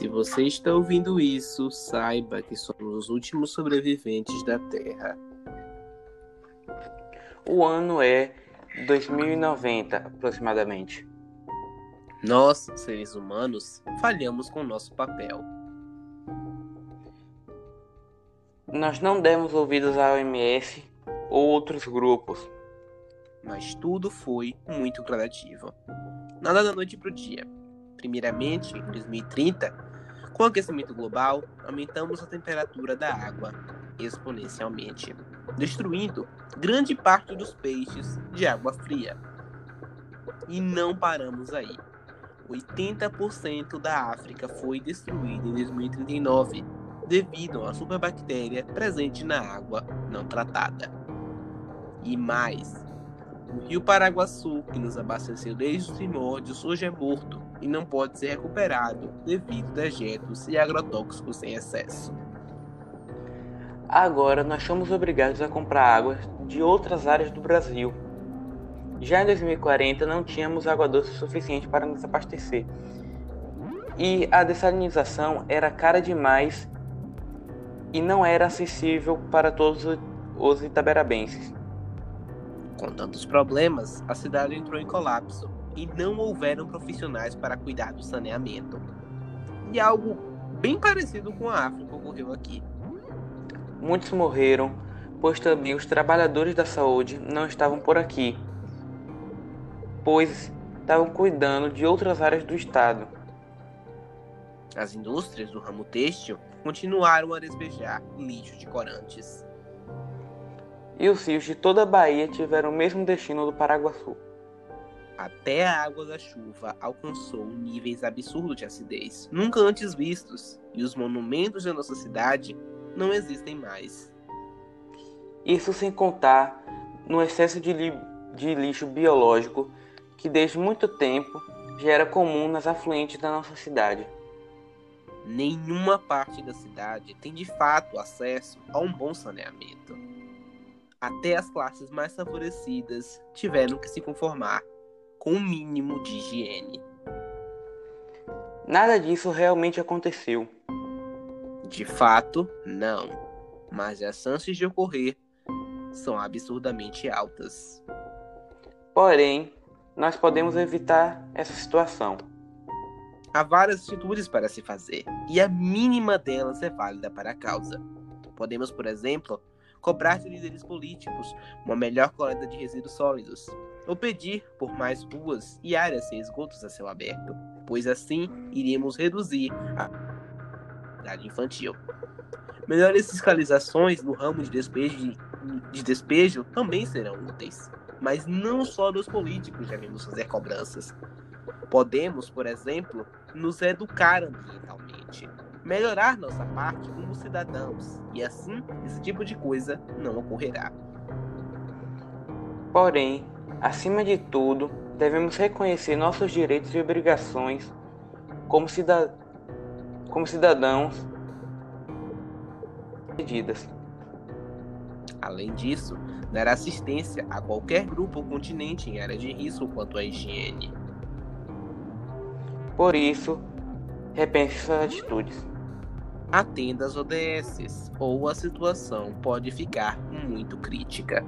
Se você está ouvindo isso, saiba que somos os últimos sobreviventes da Terra. O ano é 2090 aproximadamente. Nós, seres humanos, falhamos com nosso papel. Nós não demos ouvidos à OMS ou outros grupos. Mas tudo foi muito gradativo. Nada da noite para o dia. Primeiramente, em 2030, com o aquecimento global, aumentamos a temperatura da água exponencialmente, destruindo grande parte dos peixes de água fria. E não paramos aí. 80% da África foi destruída em 2039 devido uma superbactéria presente na água não tratada. E mais, o rio Paraguaçu, que nos abasteceu desde os primórdios, hoje é morto e não pode ser recuperado devido a dejetos e agrotóxicos em excesso. Agora nós somos obrigados a comprar água de outras áreas do Brasil. Já em 2040 não tínhamos água doce suficiente para nos abastecer. E a dessalinização era cara demais e não era acessível para todos os itaberabenses. Com tantos problemas, a cidade entrou em colapso e não houveram profissionais para cuidar do saneamento. E algo bem parecido com a África ocorreu aqui. Muitos morreram, pois também os trabalhadores da saúde não estavam por aqui, pois estavam cuidando de outras áreas do estado. As indústrias do ramo têxtil continuaram a despejar lixo de corantes e os rios de toda a Bahia tiveram o mesmo destino do Paraguaçu. Até a água da chuva alcançou níveis absurdos de acidez, nunca antes vistos, e os monumentos da nossa cidade não existem mais. Isso sem contar no excesso de, li de lixo biológico que desde muito tempo já era comum nas afluentes da nossa cidade. Nenhuma parte da cidade tem de fato acesso a um bom saneamento até as classes mais favorecidas tiveram que se conformar com o um mínimo de higiene. Nada disso realmente aconteceu. De fato, não. Mas as chances de ocorrer são absurdamente altas. Porém, nós podemos evitar essa situação. Há várias atitudes para se fazer, e a mínima delas é válida para a causa. Podemos, por exemplo, cobrar de líderes políticos uma melhor coleta de resíduos sólidos, ou pedir por mais ruas e áreas sem esgotos a céu aberto, pois assim iríamos reduzir a idade infantil. Melhores fiscalizações no ramo de despejo, de despejo também serão úteis, mas não só dos políticos devemos fazer cobranças. Podemos, por exemplo, nos educar ambientalmente, melhorar nossa parte como cidadãos, e assim esse tipo de coisa não ocorrerá. Porém, acima de tudo, devemos reconhecer nossos direitos e obrigações como, cidad... como cidadãos medidas. Além disso, dar assistência a qualquer grupo ou continente em área de risco quanto à higiene. Por isso, repense suas atitudes atenda às ODSs, ou a situação pode ficar muito crítica.